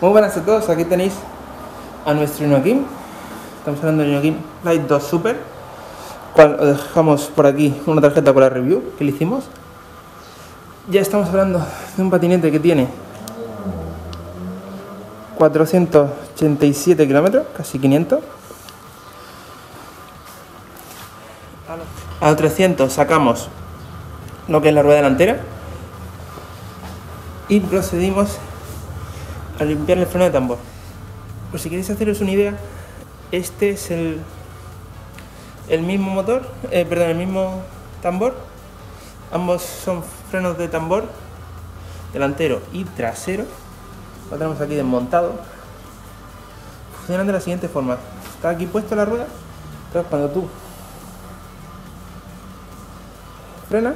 Muy buenas a todos, aquí tenéis a nuestro Inokim. Estamos hablando del Inokim Lite 2 Super. Cual os dejamos por aquí una tarjeta con la review que le hicimos. Ya estamos hablando de un patinete que tiene 487 kilómetros, casi 500. A los 300 sacamos lo que es la rueda delantera y procedimos a limpiar el freno de tambor. Por si queréis haceros una idea, este es el, el mismo motor, eh, perdón, el mismo tambor. Ambos son frenos de tambor delantero y trasero. Lo tenemos aquí desmontado. Funcionan de la siguiente forma. Está aquí puesto la rueda. Entonces cuando tú frena,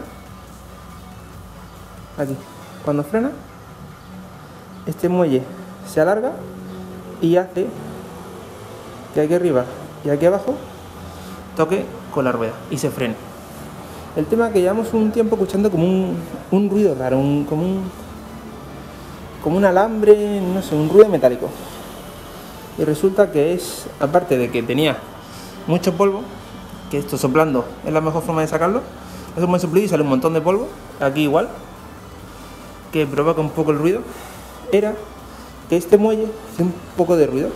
aquí, cuando frena, este muelle se alarga y hace que aquí arriba y aquí abajo toque con la rueda y se frene. El tema que llevamos un tiempo escuchando como un, un ruido raro, un, como un como un alambre, no sé, un ruido metálico. Y resulta que es, aparte de que tenía mucho polvo, que esto soplando es la mejor forma de sacarlo, es un buen soplido y sale un montón de polvo, aquí igual, que provoca un poco el ruido, era que este muelle hace un poco de ruido.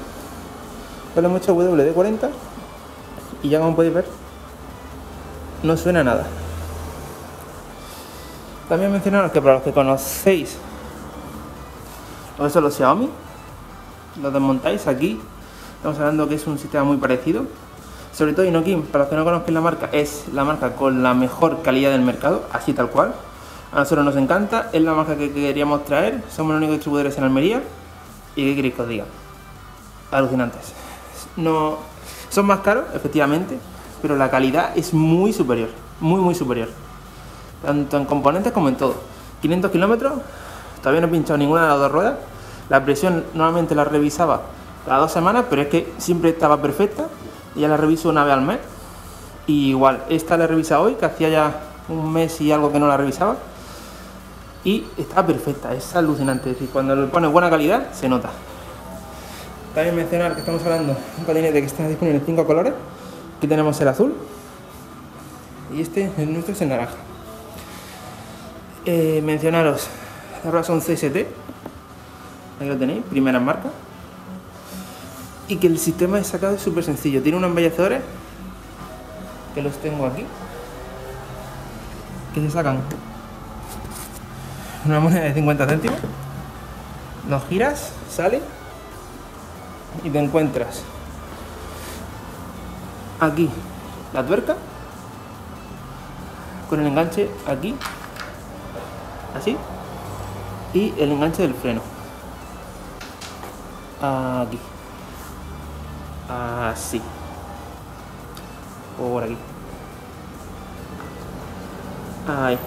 Pues le hemos hecho WD-40 y ya como podéis ver, no suena nada. También mencionaros que para los que conocéis o eso los Xiaomi, los desmontáis aquí, estamos hablando que es un sistema muy parecido. Sobre todo Inokim, para los que no conozcan la marca, es la marca con la mejor calidad del mercado, así tal cual. A nosotros nos encanta, es la marca que queríamos traer, somos los únicos distribuidores en Almería. ¿Y qué queréis que os diga? Alucinantes. No, son más caros, efectivamente, pero la calidad es muy superior, muy muy superior. Tanto en componentes como en todo. 500 kilómetros, todavía no he pinchado ninguna de las dos ruedas. La presión normalmente la revisaba cada dos semanas, pero es que siempre estaba perfecta. Ya la reviso una vez al mes. Y igual, esta la he revisado hoy, que hacía ya un mes y algo que no la revisaba y está perfecta, es alucinante. Es decir, cuando le pones buena calidad, se nota. También mencionar que estamos hablando de un patinete que está disponible en cinco colores. Aquí tenemos el azul y este, el nuestro es el naranja. Eh, mencionaros, las ruedas son CST, ahí lo tenéis, primera marca. Y que el sistema de sacado es súper sencillo. Tiene unos embellecedores que los tengo aquí, que se sacan una moneda de 50 céntimos, lo giras, sale y te encuentras aquí la tuerca con el enganche aquí, así, y el enganche del freno. Aquí, así, por aquí, ahí.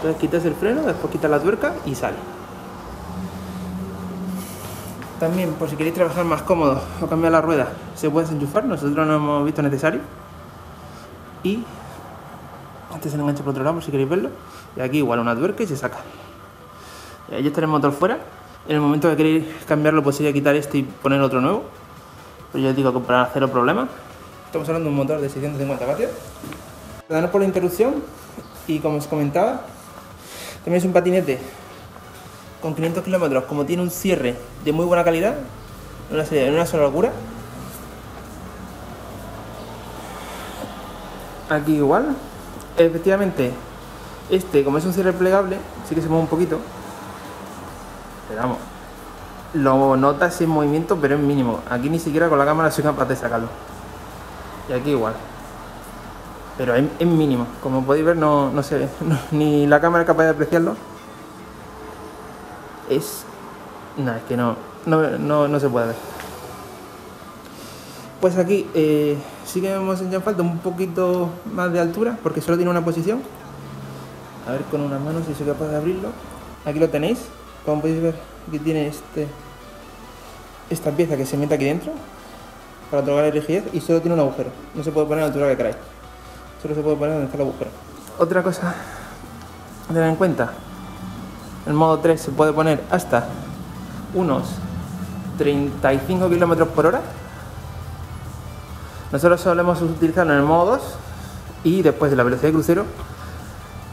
Entonces quitas el freno, después quitas la tuerca y sale. También, por si queréis trabajar más cómodo o cambiar la rueda, se puede desenchufar, nosotros no hemos visto necesario. Y este se el enganche por otro lado, por si queréis verlo. Y aquí igual una tuerca y se saca. Y ahí está el motor fuera. En el momento que queréis cambiarlo, pues sería quitar este y poner otro nuevo. Pues yo os digo que para cero problema. Estamos hablando de un motor de 650 vatios. Perdonad por la interrupción. Y como os comentaba, también es un patinete con 500 kilómetros, como tiene un cierre de muy buena calidad, una, una sola locura. Aquí igual, efectivamente, este como es un cierre plegable, sí que se mueve un poquito, pero vamos, lo notas en movimiento, pero es mínimo. Aquí ni siquiera con la cámara soy capaz de sacarlo. Y aquí igual pero es, mínimo. Como podéis ver, no, no se ve, ni la cámara es capaz de apreciarlo. Es. Nada, es que no, no, se puede ver. Pues aquí eh, sí que hemos hecho falta un poquito más de altura, porque solo tiene una posición. A ver con una mano si soy capaz de abrirlo. Aquí lo tenéis. Como podéis ver, aquí tiene este esta pieza que se mete aquí dentro para otorgar el rigidez y solo tiene un agujero. No se puede poner a la altura que queráis. Solo se puede poner donde está el agujero. Otra cosa a tener en cuenta, el modo 3 se puede poner hasta unos 35 km por hora. Nosotros solemos utilizarlo en el modo 2 y después de la velocidad de crucero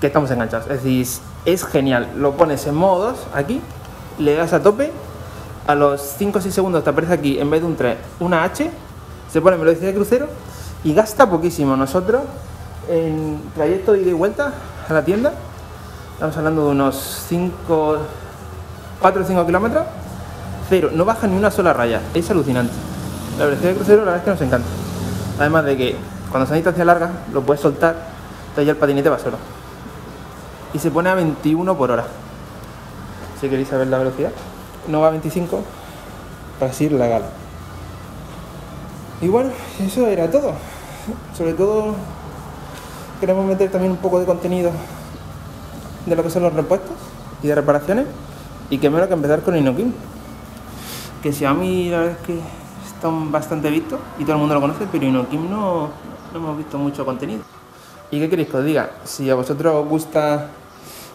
que estamos enganchados. Es decir, es genial. Lo pones en modo 2 aquí, le das a tope, a los 5 o 6 segundos te aparece aquí en vez de un 3 una H, se pone en velocidad de crucero y gasta poquísimo. Nosotros en trayecto de ida y vuelta a la tienda, estamos hablando de unos 5, 4 o 5 kilómetros, cero, no baja ni una sola raya, es alucinante. La velocidad de crucero la verdad es que nos encanta. Además de que cuando son distancias largas lo puedes soltar, entonces ya el patinete va solo. Y se pone a 21 por hora. Si queréis saber la velocidad, no va a 25 para seguir la gala. Y bueno, eso era todo. Sobre todo queremos meter también un poco de contenido de lo que son los repuestos y de reparaciones y que menos que empezar con Inokim que Xiaomi la verdad es que están bastante vistos y todo el mundo lo conoce pero Inokim no, no hemos visto mucho contenido. Y qué queréis que os diga si a vosotros os gusta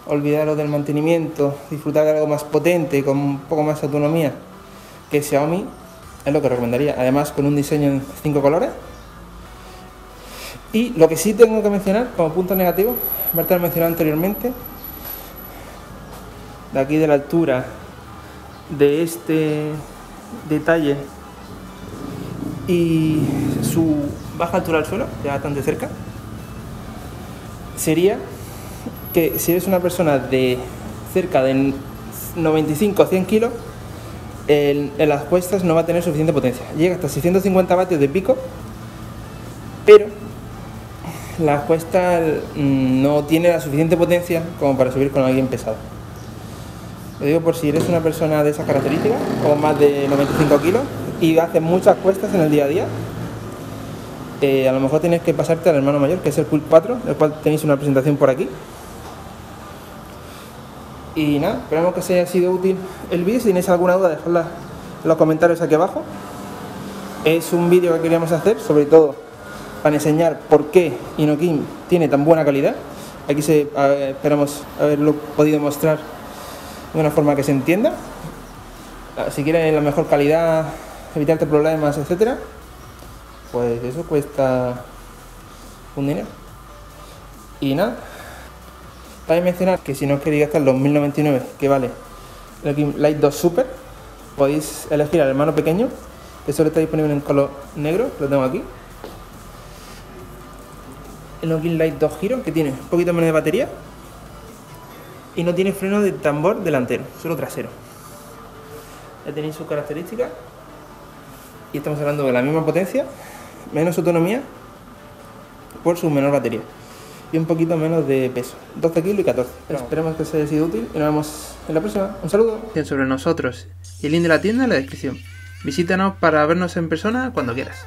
olvidaros del mantenimiento disfrutar de algo más potente con un poco más autonomía que Xiaomi es lo que recomendaría. Además con un diseño en cinco colores y lo que sí tengo que mencionar como punto negativo, Berta lo mencionado anteriormente, de aquí de la altura de este detalle y su baja altura al suelo, ya bastante cerca, sería que si eres una persona de cerca de 95 o 100 kilos, en, en, las cuestas no va a tener suficiente potencia. Llega hasta 650 vatios de pico, pero la cuesta mm, no tiene la suficiente potencia como para subir con alguien pesado. Lo digo por si eres una persona de esas características, o más de 95 kilos, y haces muchas cuestas en el día a día, eh, a lo mejor tienes que pasarte al hermano mayor, que es el Pulp 4, del cual tenéis una presentación por aquí. Y nada, esperamos que os haya sido útil el vídeo. Si tenéis alguna duda, dejadla en los comentarios aquí abajo. Es un vídeo que queríamos hacer, sobre todo para enseñar por qué Inokim tiene tan buena calidad. Aquí esperamos haberlo podido mostrar de una forma que se entienda. Ah, si quieres la mejor calidad, evitarte problemas, etcétera, pues eso cuesta un dinero. Y nada, también mencionar que si no queréis gastar los 1099 que vale el Light 2 Super, podéis elegir al hermano pequeño, que solo está disponible en color negro, lo tengo aquí el Nokia Light 2 Giro, que tiene un poquito menos de batería y no tiene freno de tambor delantero, solo trasero. Ya tenéis sus características y estamos hablando de la misma potencia, menos autonomía por su menor batería y un poquito menos de peso, 12 kilos y 14. Esperemos que os haya sido útil y nos vemos en la próxima. Un saludo. Sobre nosotros y el link de la tienda en la descripción. Visítanos para vernos en persona cuando quieras.